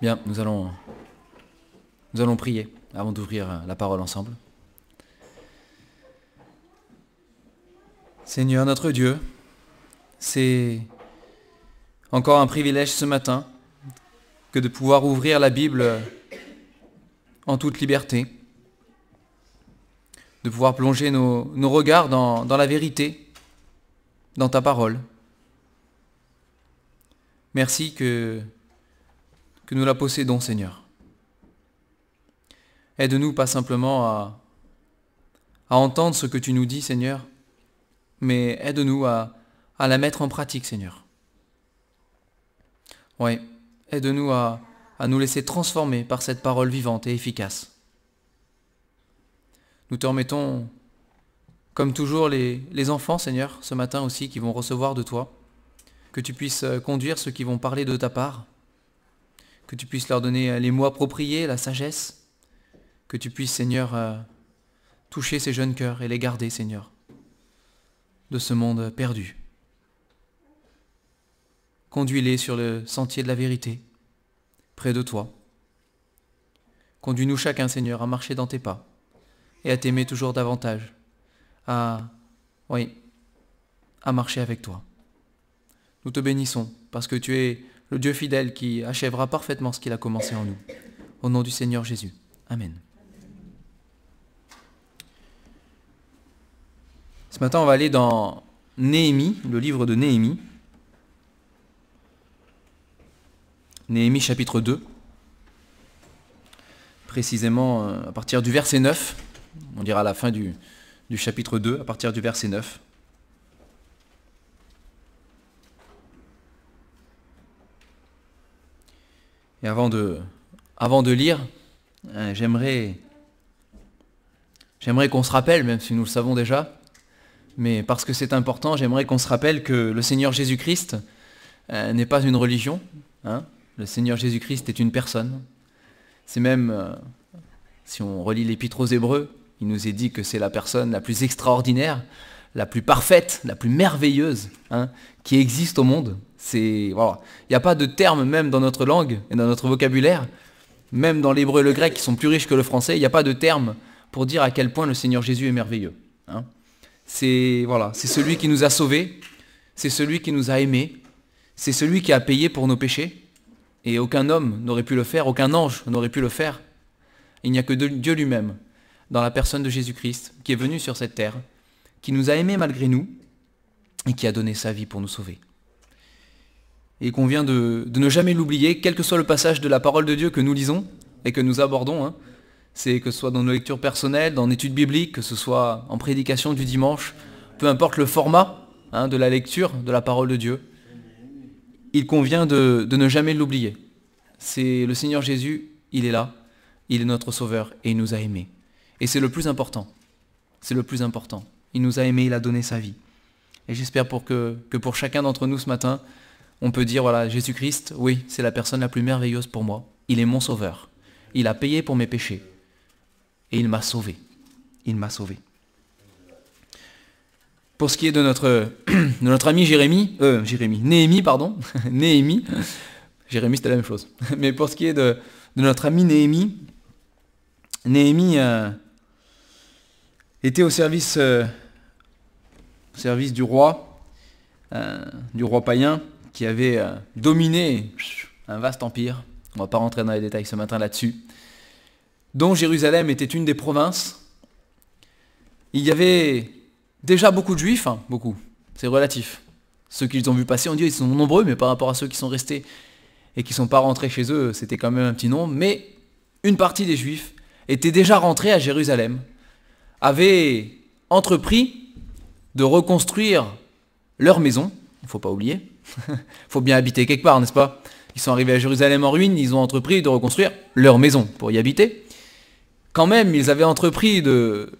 Bien, nous allons, nous allons prier avant d'ouvrir la parole ensemble. Seigneur notre Dieu, c'est encore un privilège ce matin que de pouvoir ouvrir la Bible en toute liberté, de pouvoir plonger nos, regards dans la vérité, dans ta parole. Merci que que nous la possédons, Seigneur. Aide-nous pas simplement à, entendre ce que tu nous dis, Seigneur, mais aide-nous à, à, la mettre en pratique, Seigneur. Oui, aide-nous à, à nous laisser transformer par cette parole vivante et efficace. Nous te remettons, comme toujours, les enfants, Seigneur, ce matin aussi, qui vont recevoir de toi, que tu puisses conduire ceux qui vont parler de ta part, que tu puisses leur donner les mots appropriés, la sagesse, que tu puisses, Seigneur, euh, toucher ces jeunes cœurs et les garder, Seigneur, de ce monde perdu. Conduis-les sur le sentier de la vérité, près de toi. Conduis-nous chacun, Seigneur, à marcher dans tes pas et à t'aimer toujours davantage, à, oui, à marcher avec toi. Nous te bénissons parce que tu es le Dieu fidèle qui achèvera parfaitement ce qu'il a commencé en nous. Au nom du Seigneur Jésus. Amen. Ce matin, on va aller dans Néhémie, le livre de Néhémie. Néhémie chapitre 2. Précisément à partir du verset 9. On dira à la fin du, du chapitre 2, à partir du verset 9. Et avant de, lire, euh, j'aimerais, j'aimerais qu'on se rappelle, même si nous le savons déjà, mais parce que c'est important, j'aimerais qu'on se rappelle que le Seigneur Jésus-Christ euh, n'est pas une religion. Hein. le Seigneur Jésus-Christ est une personne. C'est même, euh, si on relit l'Épître aux Hébreux, il nous est dit que c'est la personne la plus extraordinaire, la plus parfaite, la plus merveilleuse hein, qui existe au monde. C'est voilà, il n'y a pas de terme même dans notre langue et dans notre vocabulaire, même dans l'hébreu et le grec qui sont plus riches que le français, il n'y a pas de terme pour dire à quel point le Seigneur Jésus est merveilleux. Hein. C'est voilà, c'est celui qui nous a sauvés, c'est celui qui nous a aimés, c'est celui qui a payé pour nos péchés, et aucun homme n'aurait pu le faire, aucun ange n'aurait pu le faire. Il n'y a que Dieu lui-même, dans la personne de Jésus-Christ, qui est venu sur cette terre, qui nous a aimés malgré nous, et qui a donné sa vie pour nous sauver et il convient de, ne jamais l'oublier, quel que soit le passage de la parole de Dieu que nous lisons et que nous abordons. Hein. C'est que ce soit dans nos lectures personnelles, dans l'étude biblique, que ce soit en prédication du dimanche, peu importe le format hein, de la lecture de la parole de Dieu, il convient de, de ne jamais l'oublier. C'est le Seigneur Jésus, il est là, il est notre Sauveur et il nous a aimés. Et c'est le plus important. C'est le plus important. Il nous a aimés, il a donné sa vie. Et j'espère pour que, pour chacun d'entre nous ce matin, on peut dire, voilà, Jésus-Christ, oui, c'est la personne la plus merveilleuse pour moi. Il est mon sauveur. Il a payé pour mes péchés. Et il m'a sauvé. Il m'a sauvé. Pour ce qui est de notre, ami Jérémie, euh, Jérémie, Néhémie, pardon, Néhémie, Jérémie c'était la même chose. Mais pour ce qui est de, de notre ami Néhémie, Néhémie euh, était au service, euh, du roi, euh, du roi païen, qui avait euh, dominé un vaste empire, on ne va pas rentrer dans les détails ce matin là-dessus, dont Jérusalem était une des provinces. Il y avait déjà beaucoup de juifs, hein, beaucoup, c'est relatif. Ceux qu'ils ont vu passer, on dit ils sont nombreux, mais par rapport à ceux qui sont restés et qui ne sont pas rentrés chez eux, c'était quand même un petit nombre. Mais une partie des juifs était déjà rentrés à Jérusalem, avait entrepris de reconstruire leur maison, il ne faut pas oublier, faut bien habiter quelque part, n'est-ce pas? Ils sont arrivés à Jérusalem en ruine, ils ont entrepris de reconstruire leur maison pour y habiter. Quand même, ils avaient entrepris de,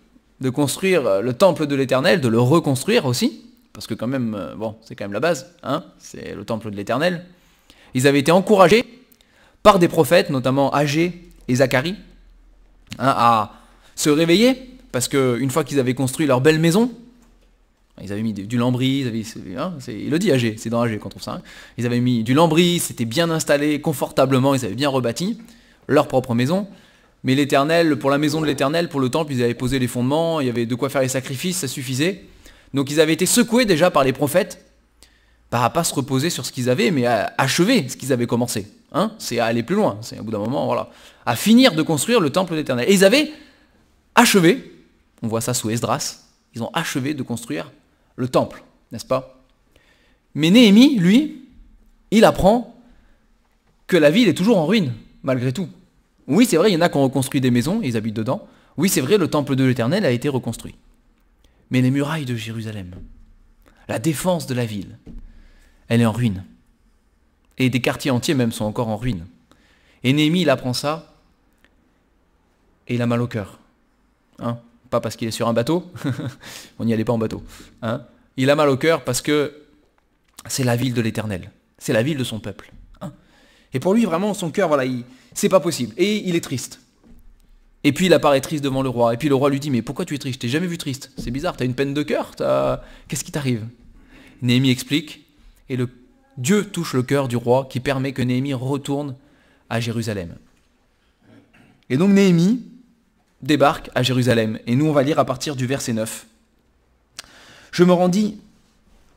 construire le temple de l'Éternel, de le reconstruire aussi, parce que quand même, bon, c'est quand même la base, hein c'est le temple de l'Éternel. Ils avaient été encouragés par des prophètes, notamment Agé et Zacharie, hein, à se réveiller, parce qu'une fois qu'ils avaient construit leur belle maison, Ils avaient mis du lambris, hein, il le dit AG, c'est dans AG qu'on trouve ça. Hein. Ils avaient mis du lambris, c'était bien installé, confortablement, ils avaient bien rebâti leur propre maison. Mais l'éternel, pour la maison de l'éternel, pour le temple, ils avaient posé les fondements, il y avait de quoi faire les sacrifices, ça suffisait. Donc ils avaient été secoués déjà par les prophètes, pas à pas se reposer sur ce qu'ils avaient, mais à achever ce qu'ils avaient commencé. Hein c'est à aller plus loin, c'est à bout d'un moment, voilà. À finir de construire le temple d'éternel. Et ils avaient achevé, on voit ça sous Esdras, ils ont achevé de construire le temple, n'est-ce pas? Mais Néhémie, lui, il apprend que la ville est toujours en ruine, malgré tout. Oui, c'est vrai, il y en a qui ont reconstruit des maisons, ils habitent dedans. Oui, c'est vrai, le temple de l'Éternel a été reconstruit. Mais les murailles de Jérusalem, la défense de la ville, elle est en ruine. Et des quartiers entiers même sont encore en ruine. Et Néhémie, il apprend ça, et il a mal au cœur. Hein pas parce qu'il est sur un bateau, on n'y allait pas en bateau. Hein il a mal au cœur parce que c'est la ville de l'Éternel, c'est la ville de son peuple. Hein et pour lui, vraiment, son cœur, voilà, c'est pas possible. Et il est triste. Et puis il apparaît triste devant le roi. Et puis le roi lui dit, mais pourquoi tu es triste? Je t'ai jamais vu triste. C'est bizarre, tu as une peine de cœur Qu'est-ce qui t'arrive? Néhémie explique, et le Dieu touche le cœur du roi qui permet que Néhémie retourne à Jérusalem. Et donc Néhémie, débarque à Jérusalem. Et nous, on va lire à partir du verset 9. Je me rendis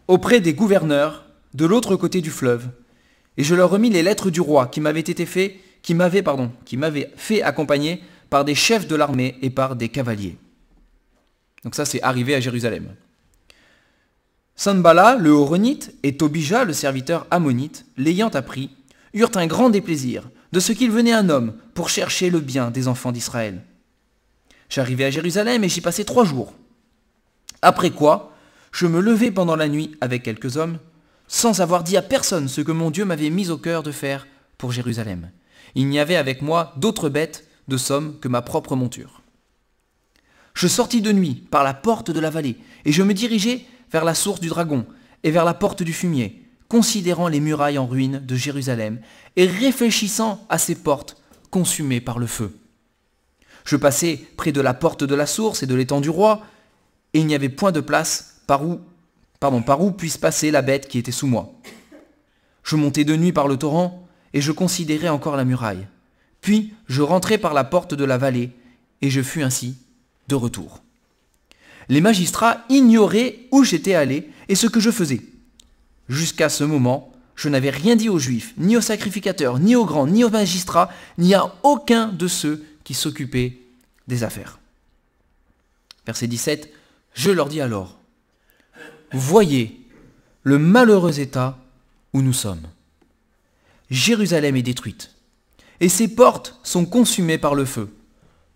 auprès des gouverneurs de l'autre côté du fleuve, et je leur remis les lettres du roi qui m'avaient été fait, qui m'avaient, pardon, qui m'avaient fait accompagner par des chefs de l'armée et par des cavaliers. Donc ça, c'est arrivé à Jérusalem. Sanbala, le Horonite, et Tobija, le serviteur ammonite, l'ayant appris, eurent un grand déplaisir de ce qu'il venait un homme pour chercher le bien des enfants d'Israël. J'arrivai à Jérusalem et j'y passai trois jours. Après quoi, je me levai pendant la nuit avec quelques hommes, sans avoir dit à personne ce que mon Dieu m'avait mis au cœur de faire pour Jérusalem. Il n'y avait avec moi d'autres bêtes de somme que ma propre monture. Je sortis de nuit par la porte de la vallée, et je me dirigeai vers la source du dragon et vers la porte du fumier, considérant les murailles en ruine de Jérusalem et réfléchissant à ces portes consumées par le feu. Je passai près de la porte de la source et de l'étang du roi, et il n'y avait point de place par où, pardon, par où puisse passer la bête qui était sous moi. Je montai de nuit par le torrent, et je considérai encore la muraille. Puis je rentrai par la porte de la vallée, et je fus ainsi de retour. Les magistrats ignoraient où j'étais allé et ce que je faisais. Jusqu'à ce moment, je n'avais rien dit aux Juifs, ni aux sacrificateurs, ni aux grands, ni aux magistrats, ni à aucun de ceux qui s'occupaient des affaires. Verset 17, je leur dis alors, voyez le malheureux état où nous sommes. Jérusalem est détruite, et ses portes sont consumées par le feu.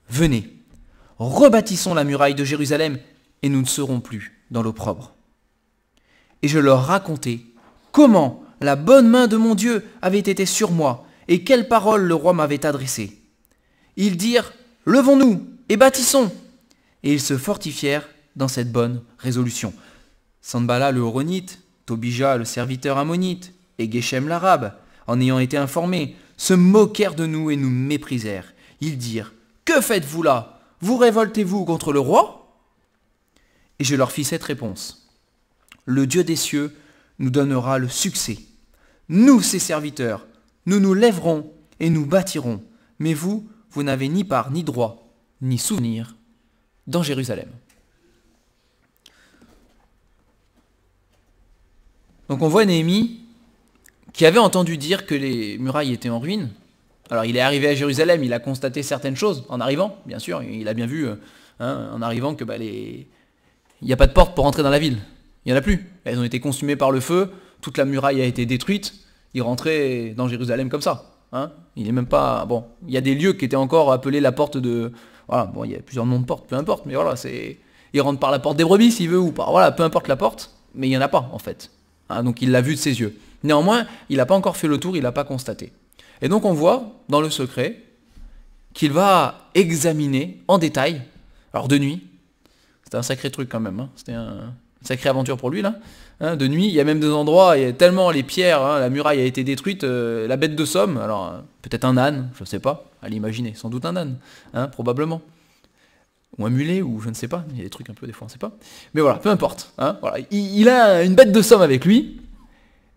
Venez, rebâtissons la muraille de Jérusalem, et nous ne serons plus dans l'opprobre. Et je leur racontai comment la bonne main de mon Dieu avait été sur moi, et quelles paroles le roi m'avait adressées. Ils dirent Levons-nous et bâtissons Et ils se fortifièrent dans cette bonne résolution. Sanbala le Horonite, Tobija le serviteur ammonite, et Geshem l'arabe, en ayant été informés, se moquèrent de nous et nous méprisèrent. Ils dirent Que faites-vous là? Vous révoltez-vous contre le roi? Et je leur fis cette réponse Le Dieu des cieux nous donnera le succès. Nous, ses serviteurs, nous nous lèverons et nous bâtirons. Mais vous, vous n'avez ni part, ni droit, ni souvenir dans Jérusalem. Donc on voit Néhémie qui avait entendu dire que les murailles étaient en ruine. Alors il est arrivé à Jérusalem, il a constaté certaines choses en arrivant, bien sûr, il a bien vu euh, hein, en arrivant que bah, il n'y a pas de porte pour entrer dans la ville. Il n'y en a plus. Elles ont été consumées par le feu, toute la muraille a été détruite. Il rentrait dans Jérusalem comme ça. Hein. il est même pas. Bon, il y a des lieux qui étaient encore appelés la porte de. Voilà, bon, il y a plusieurs noms de portes, peu importe, mais voilà, c'est. Il rentre par la porte des brebis s'il veut ou pas. Voilà, peu importe la porte, mais il n'y en a pas en fait. Hein, donc il l'a vu de ses yeux. Néanmoins, il n'a pas encore fait le tour, il n'a pas constaté. Et donc on voit dans le secret qu'il va examiner en détail, alors de nuit, c'était un sacré truc quand même, hein. c'était un, Sacrée aventure pour lui là. Hein, de nuit, il y a même des endroits, il y a tellement les pierres, hein, la muraille a été détruite, euh, la bête de somme, alors euh, peut-être un âne, je ne sais pas, à l'imaginer, sans doute un âne, hein, probablement. ou un mulet, ou je ne sais pas, il y a des trucs un peu des fois, on ne sait pas. Mais voilà, peu importe. Il, a une bête de somme avec lui,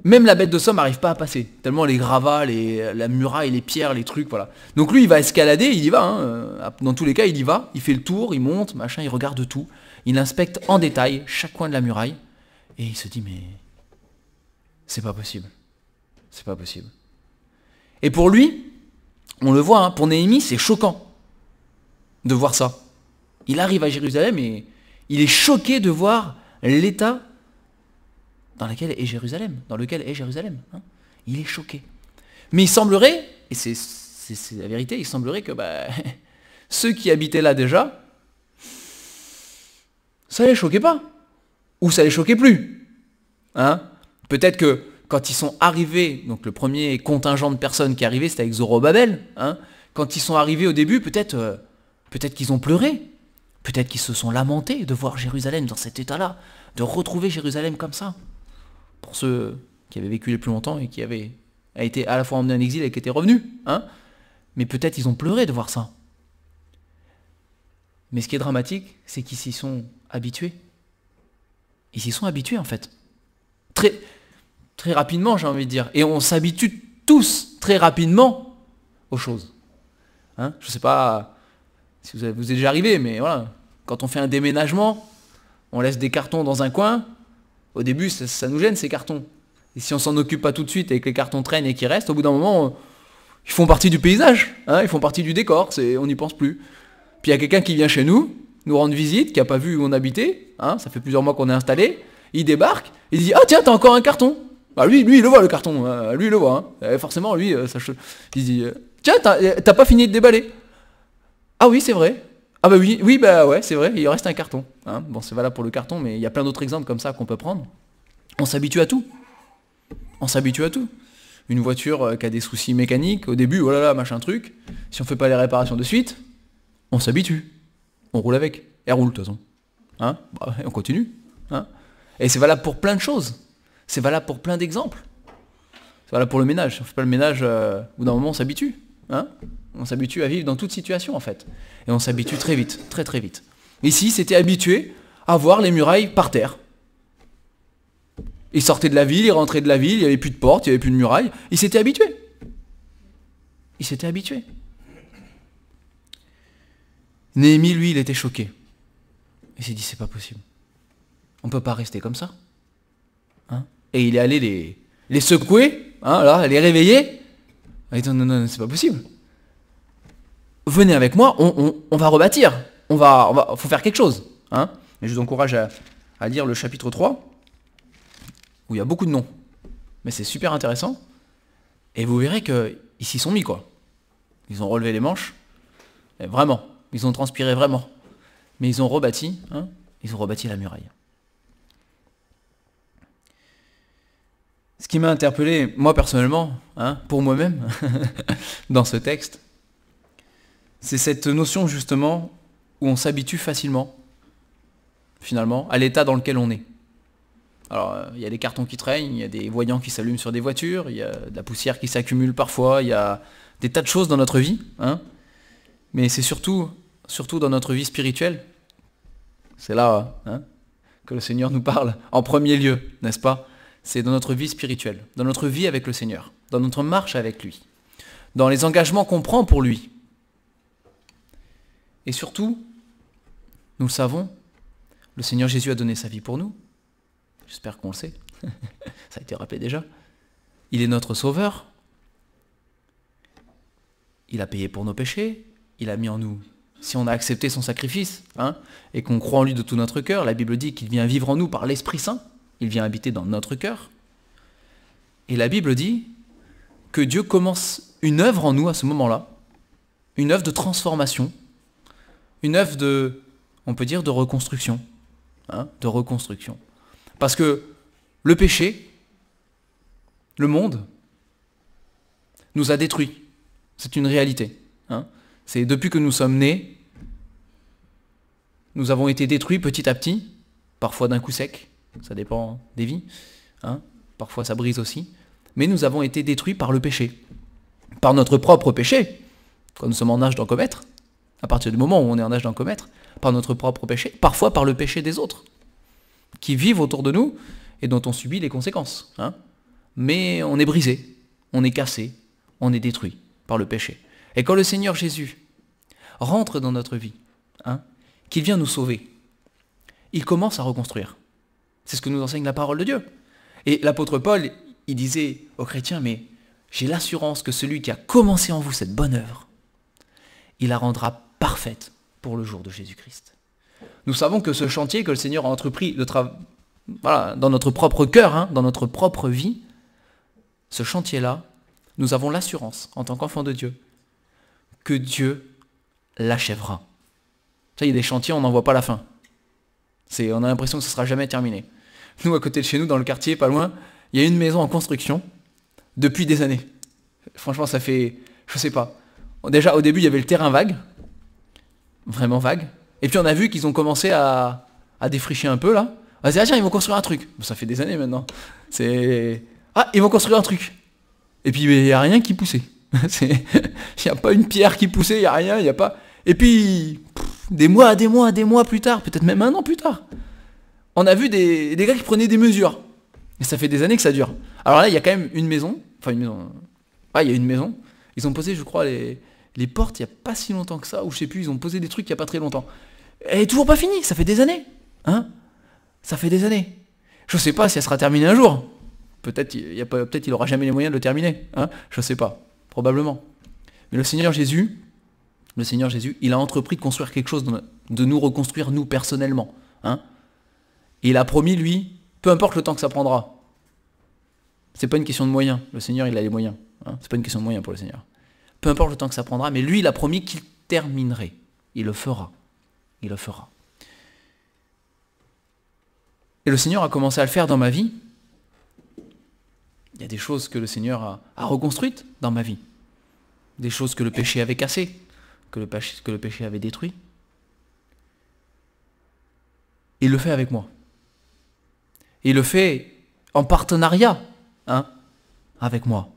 même la bête de somme n'arrive pas à passer, tellement les gravats, la muraille, les pierres, les trucs, voilà. Donc lui, il va escalader, il y va, euh, dans tous les cas, il y va, il fait le tour, il monte, machin, il regarde tout, il inspecte en détail chaque coin de la muraille, et il se dit, mais c'est pas possible. C'est pas possible. Et pour lui, on le voit, hein, pour Néhémie, c'est choquant de voir ça. Il arrive à Jérusalem et il est choqué de voir l'état dans lequel est Jérusalem, dans lequel est Jérusalem. Hein. Il est choqué. Mais il semblerait, et c'est la vérité, il semblerait que bah, ceux qui habitaient là déjà, ça les choquait pas. Ou ça les choquait plus. Hein Peut-être que quand ils sont arrivés, donc le premier contingent de personnes qui est arrivé, c'était avec Zorobabel, hein, quand ils sont arrivés au début, peut-être euh, qu'ils ont pleuré, peut-être qu'ils se sont lamentés de voir Jérusalem dans cet état-là, de retrouver Jérusalem comme ça. Pour ceux qui avaient vécu les plus longtemps et qui avaient été à la fois emmenés en exil et qui étaient revenus, hein, mais peut-être ils ont pleuré de voir ça. Mais ce qui est dramatique, c'est qu'ils s'y sont habitués. Ils s'y sont habitués en fait. Très, très rapidement, j'ai envie de dire. Et on s'habitue tous très rapidement aux choses. Hein je ne sais pas si vous, vous êtes déjà arrivé, mais voilà. Quand on fait un déménagement, on laisse des cartons dans un coin. Au début, ça, nous gêne ces cartons. Et si on s'en occupe pas tout de suite et que les cartons traînent et qu'ils restent, au bout d'un moment, ils font partie du paysage. Hein ils font partie du décor. on n'y pense plus. Puis il y a quelqu'un qui vient chez nous, nous rendre visite, qui n'a pas vu où on habitait. Hein ça fait plusieurs mois qu'on est installé. Il débarque, il dit Ah tiens, t'as encore un carton bah lui, lui, il le voit le carton, hein. lui il le voit. Hein. forcément, lui, euh, ça, il dit euh, Tiens, euh, t'as pas fini de déballer Ah oui, c'est vrai. Ah bah oui, oui, bah ouais, c'est vrai, il reste un carton. Hein. Bon, c'est valable pour le carton, mais il y a plein d'autres exemples comme ça qu'on peut prendre. On s'habitue à tout. On s'habitue à tout. Une voiture qui a des soucis mécaniques, au début, oh là là, machin truc. Si on fait pas les réparations de suite, on s'habitue. On roule avec. Elle roule de toute façon. Hein? Bah, on continue. Hein? Et c'est valable pour plein de choses. C'est valable pour plein d'exemples. C'est valable pour le ménage. On fait pas le ménage, euh, bout d'un moment, on s'habitue. Hein? On s'habitue à vivre dans toute situation, en fait. Et on s'habitue très vite, très très vite. Ici, c'était habitué à voir les murailles par terre. Il sortait de la ville, il rentrait de la ville, il n'y avait plus de porte, il n'y avait plus de murailles. Il s'était habitué. Il s'était habitué. Néhémie, lui, il était choqué. Il s'est dit, c'est pas possible. On peut pas rester comme ça. Hein? Et il est allé les, secouer, hein, là, les réveiller. Il dit non, non, non, c'est pas possible. Venez avec moi, on, va rebâtir. On va, faut faire quelque chose. Hein et je vous encourage à, à lire le chapitre 3, où il y a beaucoup de noms. Mais c'est super intéressant. Et vous verrez qu'ils s'y sont mis, quoi. Ils ont relevé les manches. vraiment. Ils ont transpiré vraiment. Mais ils ont rebâti, hein, ils ont rebâti la muraille. Ce qui m'a interpellé, moi personnellement, hein, pour moi-même, dans ce texte, c'est cette notion justement où on s'habitue facilement, finalement, à l'état dans lequel on est. Alors, euh, il y a des cartons qui traînent, il y a des voyants qui s'allument sur des voitures, il y a de la poussière qui s'accumule parfois, il y a des tas de choses dans notre vie, hein, mais c'est surtout, surtout dans notre vie spirituelle, c'est là hein, que le Seigneur nous parle en premier lieu, n'est-ce pas? C'est dans notre vie spirituelle, dans notre vie avec le Seigneur, dans notre marche avec lui, dans les engagements qu'on prend pour lui. Et surtout, nous le savons, le Seigneur Jésus a donné sa vie pour nous. J'espère qu'on le sait. Ça a été rappelé déjà. Il est notre sauveur. Il a payé pour nos péchés. Il a mis en nous, si on a accepté son sacrifice, hein, et qu'on croit en lui de tout notre cœur, la Bible dit qu'il vient vivre en nous par l'Esprit Saint il vient habiter dans notre cœur. Et la Bible dit que Dieu commence une œuvre en nous à ce moment-là, une œuvre de transformation, une œuvre de, on peut dire, de reconstruction. Hein, de reconstruction. Parce que le péché, le monde, nous a détruits. C'est une réalité. Hein. C'est depuis que nous sommes nés, nous avons été détruits petit à petit, parfois d'un coup sec, ça dépend des vies, hein. parfois ça brise aussi, mais nous avons été détruits par le péché, par notre propre péché, quand nous sommes en âge d'en commettre, à partir du moment où on est en âge d'en commettre, par notre propre péché, parfois par le péché des autres, qui vivent autour de nous et dont on subit les conséquences. Hein. Mais on est brisé, on est cassé, on est détruit par le péché. Et quand le Seigneur Jésus rentre dans notre vie, hein, qu'il vient nous sauver, il commence à reconstruire. C'est ce que nous enseigne la parole de Dieu. Et l'apôtre Paul, il disait aux chrétiens, mais j'ai l'assurance que celui qui a commencé en vous cette bonne œuvre, il la rendra parfaite pour le jour de Jésus-Christ. Nous savons que ce chantier que le Seigneur a entrepris dans notre propre cœur, hein, dans notre propre vie, ce chantier-là, nous avons l'assurance, en tant qu'enfants de Dieu, que Dieu l'achèvera. Ça, il y a des chantiers, on n'en voit pas la fin. C'est, on a l'impression que ce ne sera jamais terminé. Nous, à côté de chez nous, dans le quartier, pas loin, il y a une maison en construction depuis des années. Franchement, ça fait, je sais pas. Déjà, au début, il y avait le terrain vague, vraiment vague. Et puis on a vu qu'ils ont commencé à, défricher un peu là. Ah tiens, ils vont construire un truc. ça fait des années maintenant. C'est ah, ils vont construire un truc. Et puis il n'y a rien qui poussait. Il n'y a pas une pierre qui poussait, il n'y a rien, il n'y a pas. Et puis des mois, des mois, des mois plus tard, peut-être même un an plus tard, on a vu des, des gars qui prenaient des mesures. Et ça fait des années que ça dure. Alors là, il y a quand même une maison. Enfin, une maison. Ah, il y a une maison. Ils ont posé, je crois, les, les portes il n'y a pas si longtemps que ça. Ou je sais plus, ils ont posé des trucs il n'y a pas très longtemps. Elle est toujours pas finie. Ça fait des années. Hein Ça fait des années. Je sais pas si elle sera terminée un jour. Peut-être il peut-être il aura jamais les moyens de le terminer. Hein je sais pas. Probablement. Mais le Seigneur Jésus, le Seigneur Jésus, il a entrepris de construire quelque chose, de nous reconstruire nous personnellement. Hein il a promis, lui, peu importe le temps que ça prendra. C'est pas une question de moyens. Le Seigneur, il a les moyens. Hein. C'est pas une question de moyens pour le Seigneur. Peu importe le temps que ça prendra, mais lui, il a promis qu'il terminerait. Il le fera. Il le fera. Et le Seigneur a commencé à le faire dans ma vie. Il y a des choses que le Seigneur a, reconstruites dans ma vie. Des choses que le péché avait cassées, que le péché, que le péché avait détruit. Il le fait avec moi. Il le fait en partenariat hein, avec moi.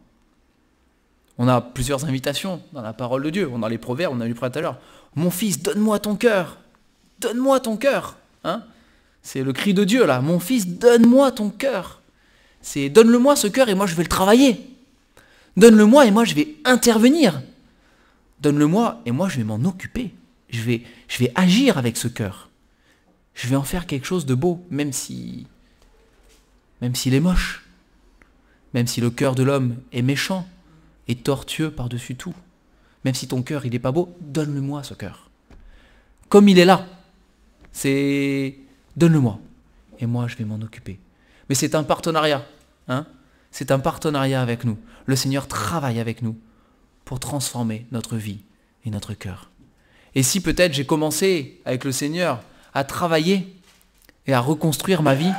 On a plusieurs invitations dans la parole de Dieu. On a les proverbes, on a lu tout à l'heure. Mon fils, donne-moi ton cœur. Donne-moi ton cœur. Hein C'est le cri de Dieu là. Mon fils, donne-moi ton cœur. C'est donne-le-moi ce cœur et moi je vais le travailler. Donne-le-moi et moi je vais intervenir. Donne-le-moi et moi je vais m'en occuper. Je vais, agir avec ce cœur. Je vais en faire quelque chose de beau, même si même s'il est moche, même si le cœur de l'homme est méchant et tortueux par-dessus tout, même si ton cœur il n'est pas beau, donne-le-moi ce cœur. Comme il est là, c'est donne-le-moi et moi je vais m'en occuper. Mais c'est un partenariat, hein C'est un partenariat avec nous. Le Seigneur travaille avec nous pour transformer notre vie et notre cœur. Et si peut-être j'ai commencé avec le Seigneur à travailler et à reconstruire ma vie,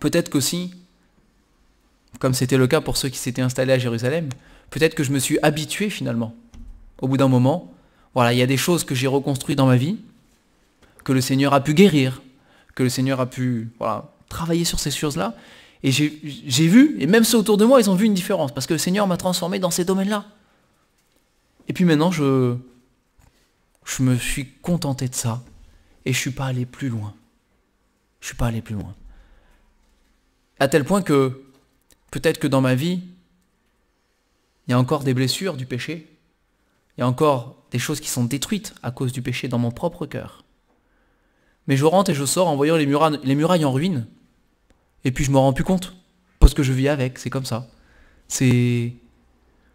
Peut-être qu'aussi, comme c'était le cas pour ceux qui s'étaient installés à Jérusalem, peut-être que je me suis habitué finalement. Au bout d'un moment, voilà, il y a des choses que j'ai reconstruites dans ma vie, que le Seigneur a pu guérir, que le Seigneur a pu travailler sur ces choses-là. Et j'ai vu, et même ceux autour de moi, ils ont vu une différence, parce que le Seigneur m'a transformé dans ces domaines-là. Et puis maintenant, je, je me suis contenté de ça, et je ne suis pas allé plus loin. Je ne suis pas allé plus loin. À tel point que peut-être que dans ma vie, il y a encore des blessures du péché. Il y a encore des choses qui sont détruites à cause du péché dans mon propre cœur. Mais je rentre et je sors en voyant les murailles, les murailles en ruine. Et puis je me rends plus compte. Parce que je vis avec, c'est comme ça. C'est.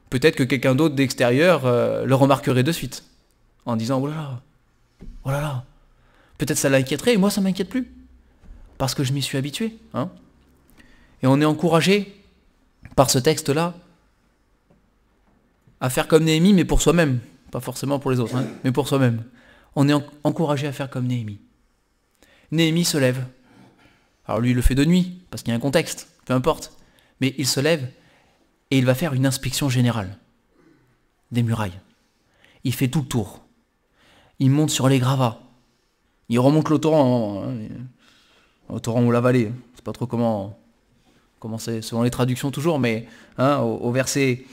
Peut-être que quelqu'un d'autre d'extérieur euh, le remarquerait de suite. En disant, oh là là, oh là là. Peut-être ça l'inquiéterait et moi ça m'inquiète plus. Parce que je m'y suis habitué. Hein et on est encouragé par ce texte-là à faire comme Néhémie, mais pour soi-même. Pas forcément pour les autres, hein, mais pour soi-même. On est encouragé à faire comme Néhémie. Néhémie se lève. Alors lui, il le fait de nuit, parce qu'il y a un contexte, peu importe. Mais il se lève et il va faire une inspection générale des murailles. Il fait tout le tour. Il monte sur les gravats. Il remonte le torrent, hein, au torrent ou la vallée. Je sais pas trop comment comment c'est selon les traductions toujours, mais hein, au, verset,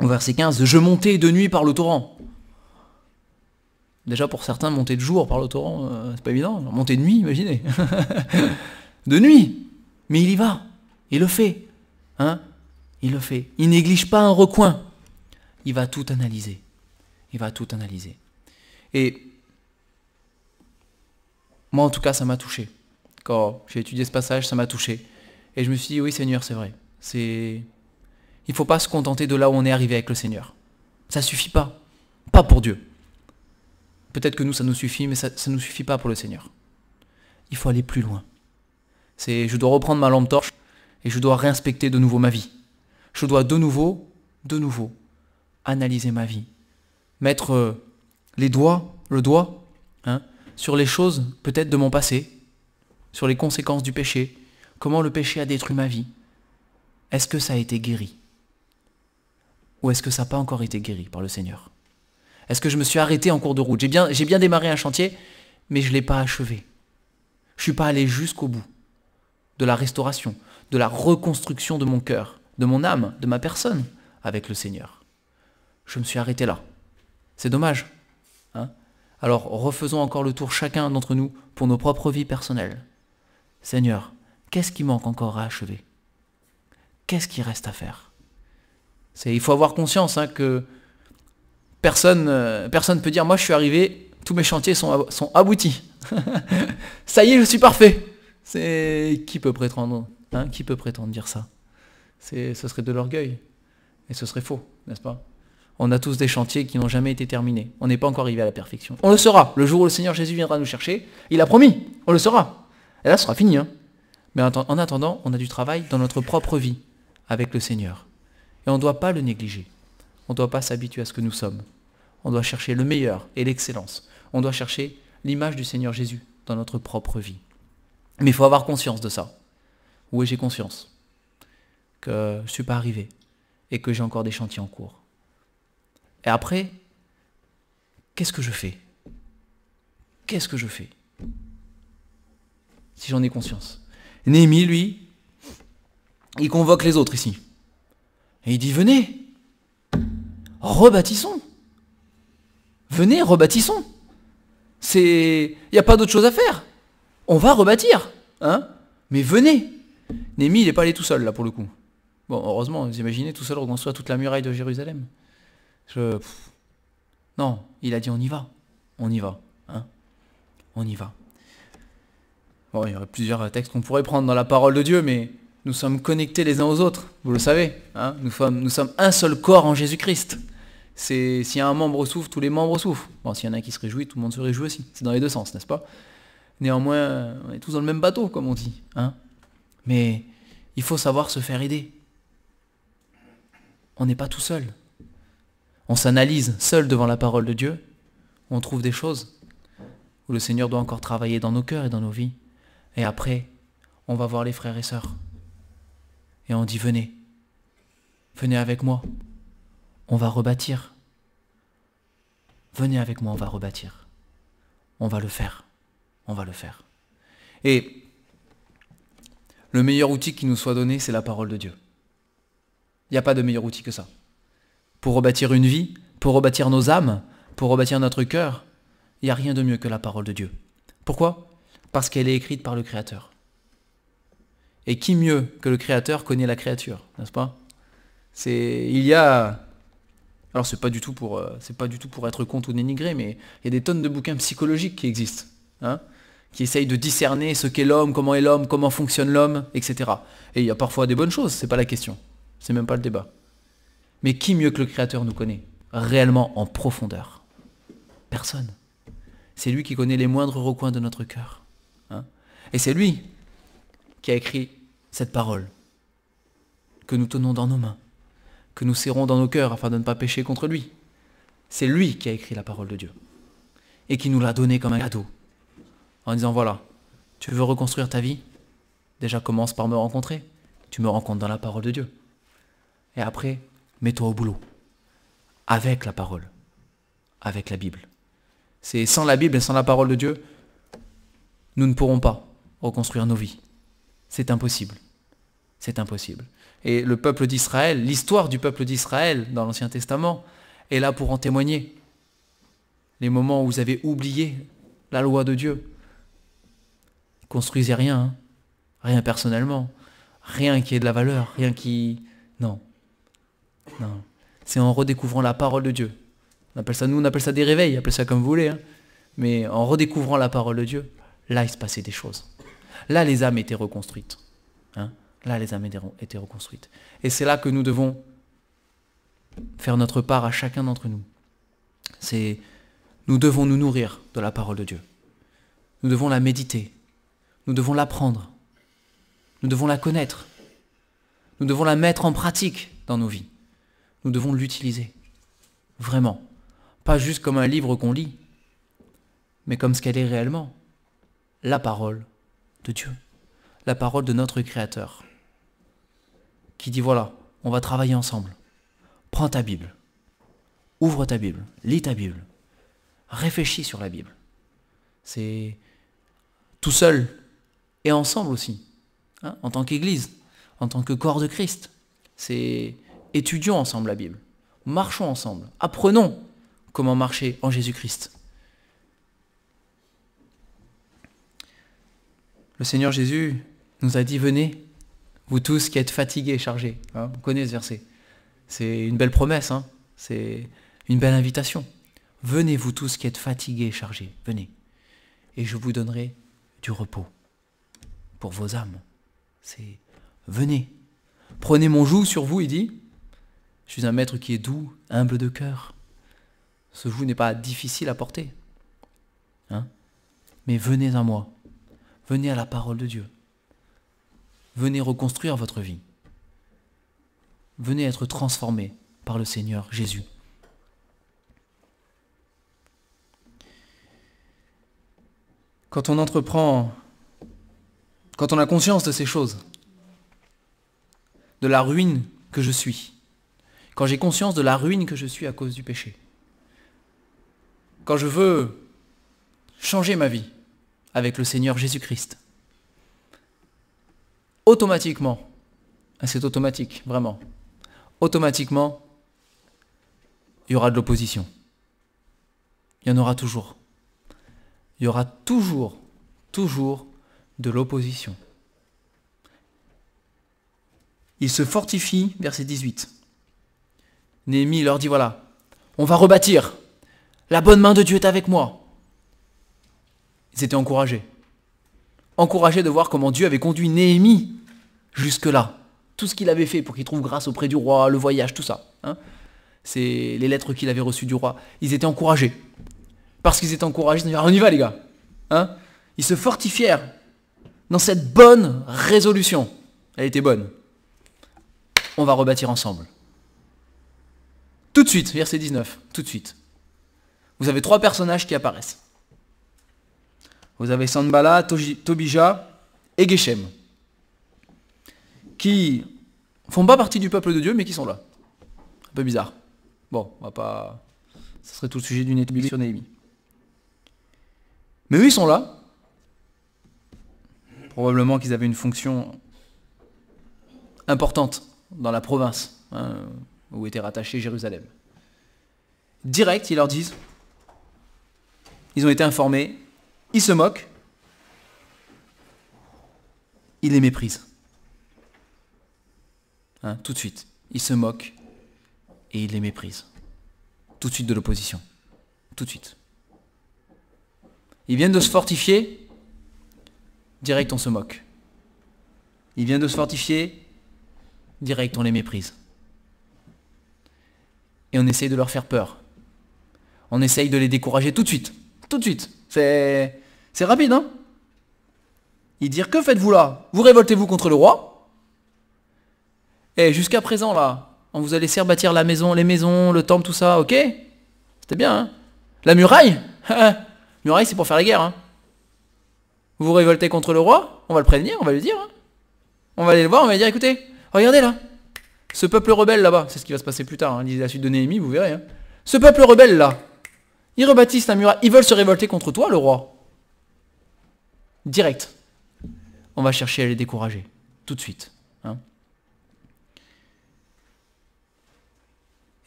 au verset 15, je montais de nuit par le torrent. Déjà pour certains, monter de jour par le torrent, euh, c'est pas évident. monter de nuit, imaginez. de nuit. Mais il y va. Il le fait. Hein? Il le fait. Il néglige pas un recoin. Il va tout analyser. Il va tout analyser. Et moi, en tout cas, ça m'a touché. Quand j'ai étudié ce passage, ça m'a touché. Et je me suis dit, oui, Seigneur, c'est vrai. C'est... Il ne faut pas se contenter de là où on est arrivé avec le Seigneur. Ça suffit pas. Pas pour Dieu. Peut-être que nous, ça nous suffit, mais ça ne nous suffit pas pour le Seigneur. Il faut aller plus loin. C'est, je dois reprendre ma lampe torche et je dois réinspecter de nouveau ma vie. Je dois de nouveau, de nouveau, analyser ma vie. Mettre euh, les doigts, le doigt, hein, sur les choses peut-être de mon passé, sur les conséquences du péché, comment le péché a détruit ma vie. Est-ce que ça a été guéri? Ou est-ce que ça n'a pas encore été guéri par le Seigneur? Est-ce que je me suis arrêté en cours de route? J'ai bien, démarré un chantier, mais je ne l'ai pas achevé. Je ne suis pas allé jusqu'au bout de la restauration, de la reconstruction de mon cœur, de mon âme, de ma personne avec le Seigneur. Je me suis arrêté là. C'est dommage. Hein? Alors refaisons encore le tour chacun d'entre nous pour nos propres vies personnelles. Seigneur, qu'est-ce qui manque encore à achever? Qu'est-ce qui reste à faire? Il faut avoir conscience hein, que personne ne euh, personne peut dire moi je suis arrivé, tous mes chantiers sont, aboutis. Ça y est, je suis parfait. C'est qui peut prétendre hein, dire ça? C'est ce serait de l'orgueil et ce serait faux, n'est-ce pas? On a tous des chantiers qui n'ont jamais été terminés. On n'est pas encore arrivé à la perfection. On le sera. Le jour où le Seigneur Jésus viendra nous chercher, il a promis. On le saura. Et là, ce sera fini. Hein. Mais en attendant, on a du travail dans notre propre vie avec le Seigneur. Et on ne doit pas le négliger. On ne doit pas s'habituer à ce que nous sommes. On doit chercher le meilleur et l'excellence. On doit chercher l'image du Seigneur Jésus dans notre propre vie. Mais il faut avoir conscience de ça. Oui, j'ai conscience que je ne suis pas arrivé et que j'ai encore des chantiers en cours. Et après, qu'est-ce que je fais? Qu'est-ce que je fais? Si j'en ai conscience. Néhémie, lui, il convoque les autres ici. Et il dit, venez, rebâtissons. Venez, rebâtissons. C'est, il n'y a pas d'autre chose à faire on va rebâtir. Hein Mais venez. Némi, il n'est pas allé tout seul, là, pour le coup. Bon, heureusement, vous imaginez tout seul reconstruire toute la muraille de Jérusalem. Non, il a dit on y va. On y va. Hein on y va. Bon, il y aurait plusieurs textes qu'on pourrait prendre dans la parole de Dieu, mais nous sommes connectés les uns aux autres, vous le savez. Hein nous, sommes, un seul corps en Jésus-Christ. A un membre souffre, tous les membres souffrent. Bon, s'il y en a qui se réjouit, tout le monde se réjouit aussi. C'est dans les deux sens, n'est-ce pas? Néanmoins, on est tous dans le même bateau, comme on dit. Hein Mais il faut savoir se faire aider. On n'est pas tout seul. On s'analyse seul devant la parole de Dieu. On trouve des choses où le Seigneur doit encore travailler dans nos cœurs et dans nos vies. Et après, on va voir les frères et sœurs. Et on dit, venez, venez avec moi. On va rebâtir. Venez avec moi, on va rebâtir. On va le faire on va le faire. Et le meilleur outil qui nous soit donné, c'est la parole de Dieu. Il n'y a pas de meilleur outil que ça. Pour rebâtir une vie, pour rebâtir nos âmes, pour rebâtir notre cœur, il n'y a rien de mieux que la parole de Dieu. Pourquoi? Parce qu'elle est écrite par le Créateur. Et qui mieux que le Créateur connaît la créature, n'est-ce pas? C'est il y a alors c'est pas du tout pour euh, pas du tout pour être contre ou dénigrer, mais il y a des tonnes de bouquins psychologiques qui existent. Hein qui essaye de discerner ce qu'est l'homme, comment est l'homme, comment fonctionne l'homme, etc. Et il y a parfois des bonnes choses, c'est pas la question. C'est même pas le débat. Mais qui mieux que le Créateur nous connaît réellement en profondeur? Personne. C'est lui qui connaît les moindres recoins de notre cœur. Hein. Et c'est lui qui a écrit cette parole que nous tenons dans nos mains, que nous serrons dans nos cœurs afin de ne pas pécher contre lui. C'est lui qui a écrit la parole de Dieu et qui nous l'a donnée comme un cadeau en disant voilà, tu veux reconstruire ta vie? Déjà commence par me rencontrer. Tu me rencontres dans la parole de Dieu. Et après, mets-toi au boulot. Avec la parole. Avec la Bible. C'est sans la Bible et sans la parole de Dieu, nous ne pourrons pas reconstruire nos vies. C'est impossible. C'est impossible. Et le peuple d'Israël, l'histoire du peuple d'Israël dans l'Ancien Testament, est là pour en témoigner. les moments où vous avez oublié la loi de Dieu. Construisez rien, hein. rien personnellement, rien qui ait de la valeur, rien qui... Non. Non. C'est en redécouvrant la parole de Dieu. On appelle ça, nous, on appelle ça des réveils, appelez ça comme vous voulez. Hein. Mais en redécouvrant la parole de Dieu, là, il se passait des choses. Là, les âmes étaient reconstruites. Hein. Là, les âmes étaient reconstruites. Et c'est là que nous devons faire notre part à chacun d'entre nous. C'est nous devons nous nourrir de la parole de Dieu. Nous devons la méditer. Nous devons l'apprendre. Nous devons la connaître. Nous devons la mettre en pratique dans nos vies. Nous devons l'utiliser. Vraiment. Pas juste comme un livre qu'on lit, mais comme ce qu'elle est réellement. La parole Dieu. La parole de notre Créateur. Qui dit voilà, on va travailler ensemble. Prends ta Bible. Ouvre ta Bible. Lis ta Bible. Réfléchis sur la Bible. C'est tout seul et ensemble aussi. Hein, en tant qu'Église, en tant que corps de Christ. C'est étudions ensemble la Bible. Marchons ensemble. Apprenons comment marcher en Jésus-Christ. Le Seigneur Jésus nous a dit, venez, vous tous qui êtes fatigués et chargés. Hein, vous connaissez ce verset. C'est une belle promesse, hein. c'est une belle invitation. Venez vous tous qui êtes fatigués et chargés, venez. Et je vous donnerai du repos pour vos âmes. C'est venez. Prenez mon joug sur vous, il dit. Je suis un maître qui est doux, humble de cœur. Ce joug n'est pas difficile à porter. Hein Mais venez à moi. Venez à la parole de Dieu. Venez reconstruire votre vie. Venez être transformé par le Seigneur Jésus. Quand on entreprend, quand on a conscience de ces choses, de la ruine que je suis, quand j'ai conscience de la ruine que je suis à cause du péché, quand je veux changer ma vie avec le Seigneur Jésus-Christ, automatiquement, c'est automatique, vraiment, automatiquement, il y aura de l'opposition. Il y en aura toujours. Il y aura toujours, toujours de l'opposition. Il se fortifie, verset 18. Néhémie leur dit, voilà, on va rebâtir. La bonne main de Dieu est avec moi. Ils étaient encouragés. Encouragés de voir comment Dieu avait conduit Néhémie jusque-là tout ce qu'il avait fait pour qu'il trouve grâce auprès du roi, le voyage, tout ça. Hein. C'est les lettres qu'il avait reçues du roi. Ils étaient encouragés. Parce qu'ils étaient encouragés, ils on y va les gars. Hein ils se fortifièrent dans cette bonne résolution. Elle était bonne. On va rebâtir ensemble. Tout de suite, verset 19, tout de suite. Vous avez trois personnages qui apparaissent. Vous avez Sanbala, Tobija et Geshem qui font pas partie du peuple de Dieu, mais qui sont là. Un peu bizarre. Bon, on va pas. Ce serait tout le sujet d'une étude sur Néhémie. Mais eux, ils sont là. Probablement qu'ils avaient une fonction importante dans la province hein, où était rattaché Jérusalem. Direct, ils leur disent, ils ont été informés, ils se moquent, ils les méprisent. Hein, tout de suite. Il se moque et il les méprise. Tout de suite de l'opposition. Tout de suite. Ils viennent de se fortifier, direct on se moque. Ils viennent de se fortifier, direct on les méprise. Et on essaye de leur faire peur. On essaye de les décourager tout de suite. Tout de suite. C'est, rapide, hein. Ils disent Que faites-vous là? Vous révoltez-vous contre le roi? Eh, jusqu'à présent, là, on vous a laissé rebâtir la maison, les maisons, le temple, tout ça, ok? C'était bien, hein. La muraille? Muraille, c'est pour faire la guerre, hein. Vous vous révoltez contre le roi? On va le prévenir, on va lui dire. Hein. On va aller le voir, on va lui dire, écoutez, regardez là, ce peuple rebelle là-bas, c'est ce qui va se passer plus tard, hein, la suite de Néhémie, vous verrez. Hein. Ce peuple rebelle là, ils rebâtissent la muraille, ils veulent se révolter contre toi, le roi. Direct. On va chercher à les décourager, tout de suite.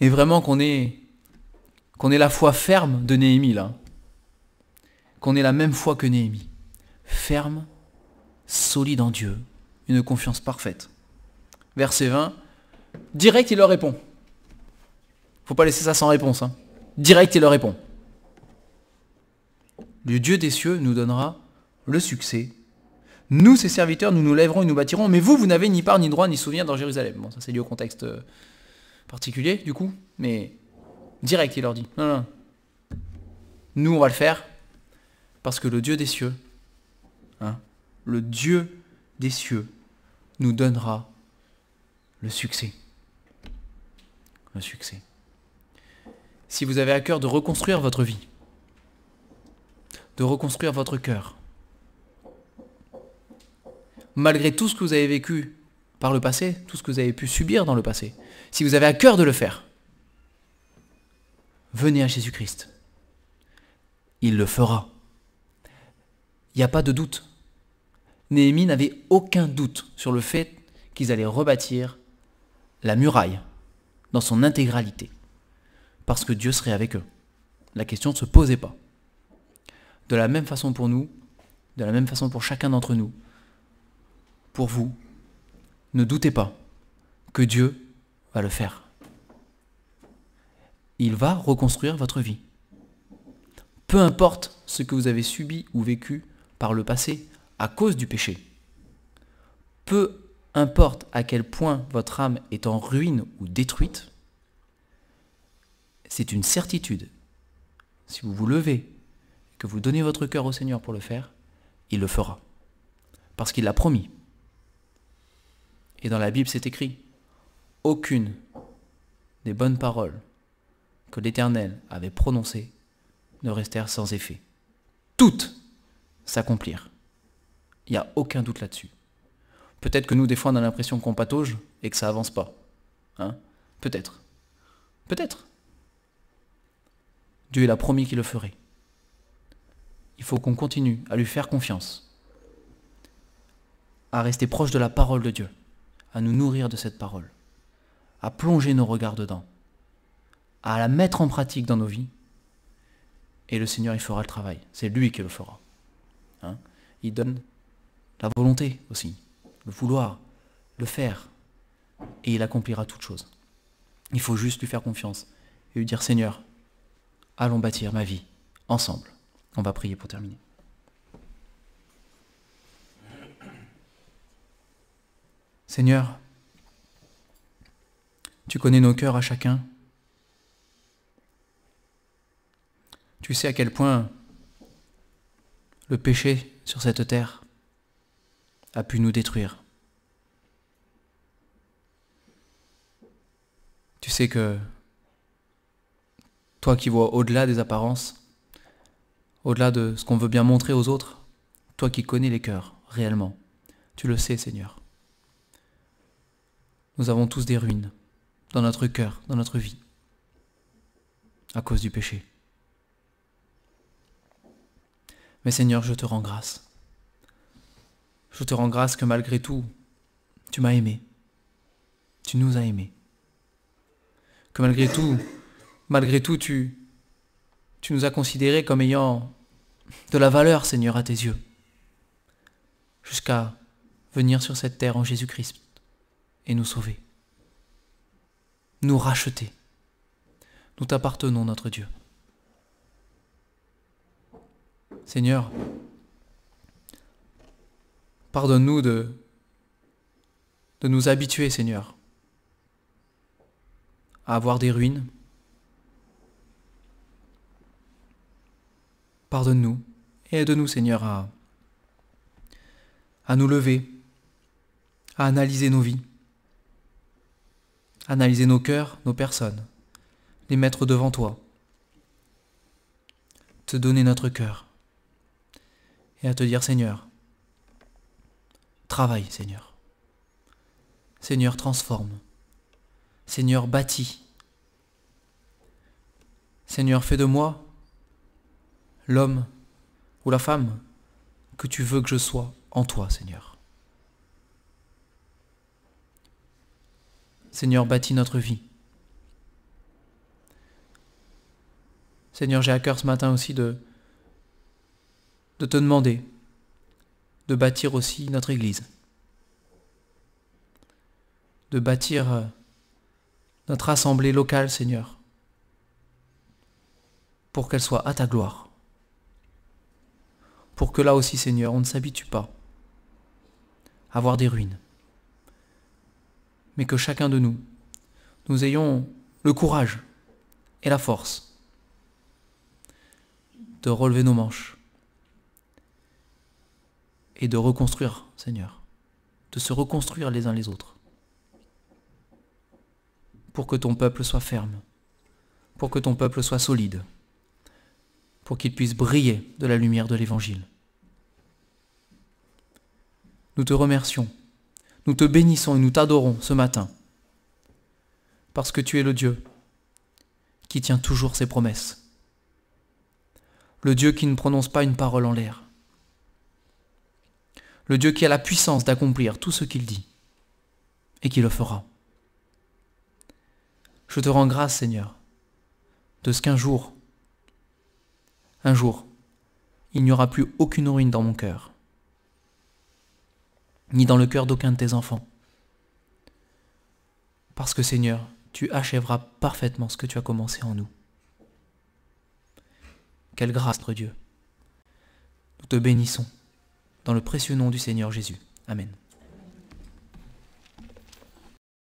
Et vraiment qu'on ait, qu'on ait la foi ferme de Néhémie là. Qu'on ait la même foi que Néhémie. Ferme, solide en Dieu, une confiance parfaite. Verset 20, direct il leur répond. Faut pas laisser ça sans réponse. Hein. Direct il leur répond. Le Dieu des cieux nous donnera le succès. Nous, ses serviteurs, nous nous lèverons et nous bâtirons, mais vous, vous n'avez ni part, ni droit, ni souvenir dans Jérusalem. Bon, ça c'est lié au contexte euh, particulier, du coup, mais direct, il leur dit, non, non, nous, on va le faire, parce que le Dieu des cieux, hein, le Dieu des cieux, nous donnera le succès. Le succès. Si vous avez à cœur de reconstruire votre vie, de reconstruire votre cœur. Malgré tout ce que vous avez vécu par le passé, tout ce que vous avez pu subir dans le passé, si vous avez à cœur de le faire, venez à Jésus-Christ. Il le fera. Il n'y a pas de doute. Néhémie n'avait aucun doute sur le fait qu'ils allaient rebâtir la muraille dans son intégralité, parce que Dieu serait avec eux. La question ne se posait pas de la même façon pour nous, de la même façon pour chacun d'entre nous, pour vous, ne doutez pas que Dieu va le faire. Il va reconstruire votre vie. Peu importe ce que vous avez subi ou vécu par le passé à cause du péché. Peu importe à quel point votre âme est en ruine ou détruite, c'est une certitude. Si vous vous levez que vous donnez votre cœur au Seigneur pour le faire, il le fera. Parce qu'il l'a promis. Et dans la Bible, c'est écrit, aucune des bonnes paroles que l'Éternel avait prononcées ne restèrent sans effet. Toutes s'accomplirent. Il n'y a aucun doute là-dessus. Peut-être que nous, des fois, on a l'impression qu'on patauge et que ça avance pas. Hein Peut-être. Peut-être. Dieu l'a promis qu'il le ferait il faut qu'on continue à lui faire confiance, à rester proche de la parole de Dieu, à nous nourrir de cette parole, à plonger nos regards dedans, à la mettre en pratique dans nos vies. Et le Seigneur, il fera le travail. C'est lui qui le fera. Hein. il donne la volonté aussi, le vouloir, le faire. Et il accomplira toutes choses. Il faut juste lui faire confiance et lui dire Seigneur, allons bâtir ma vie ensemble. On va prier pour terminer. Seigneur, tu connais nos cœurs à chacun. Tu sais à quel point le péché sur cette terre a pu nous détruire. Tu sais que toi qui vois au-delà des apparences, au-delà de ce qu'on veut bien montrer aux autres, toi qui connais les cœurs réellement, tu le sais Seigneur. Nous avons tous des ruines dans notre cœur, dans notre vie, à cause du péché. Mais Seigneur, je te rends grâce. Je te rends grâce que malgré tout, tu m'as aimé. Tu nous as aimés. Que malgré tout, malgré tout, tu, tu nous as considérés comme ayant de la valeur, Seigneur, à tes yeux, jusqu'à venir sur cette terre en Jésus-Christ et nous sauver, nous racheter. Nous t'appartenons, notre Dieu. Seigneur, pardonne-nous de, de nous habituer, Seigneur, à avoir des ruines, Pardonne-nous et aide-nous, Seigneur, à, nous lever, à analyser nos vies, analyser nos cœurs, nos personnes, les mettre devant toi, te donner notre cœur et à te dire, Seigneur, travaille, Seigneur. Seigneur, transforme. Seigneur, bâtis. Seigneur, fais de moi l'homme ou la femme que tu veux que je sois en toi, Seigneur. Seigneur, bâtis notre vie. Seigneur, j'ai à cœur ce matin aussi de, de te demander de bâtir aussi notre Église, de bâtir euh, notre assemblée locale, Seigneur, pour qu'elle soit à ta gloire. Pour que là aussi, Seigneur, on ne s'habitue pas à voir des ruines, mais que chacun de nous, nous ayons le courage et la force de relever nos manches et de reconstruire, Seigneur, de se reconstruire les uns les autres, pour que ton peuple soit ferme, pour que ton peuple soit solide, pour qu'il puisse briller de la lumière de l'Évangile. Nous te remercions, nous te bénissons et nous t'adorons ce matin, parce que tu es le Dieu qui tient toujours ses promesses, le Dieu qui ne prononce pas une parole en l'air, le Dieu qui a la puissance d'accomplir tout ce qu'il dit, et qui le fera. Je te rends grâce, Seigneur, de ce qu'un jour, un jour, il n'y aura plus aucune ruine dans mon cœur, ni dans le cœur d'aucun de tes enfants. Parce que Seigneur, tu achèveras parfaitement ce que tu as commencé en nous. Quelle grâce, notre Dieu. Nous te bénissons dans le précieux nom du Seigneur Jésus. Amen.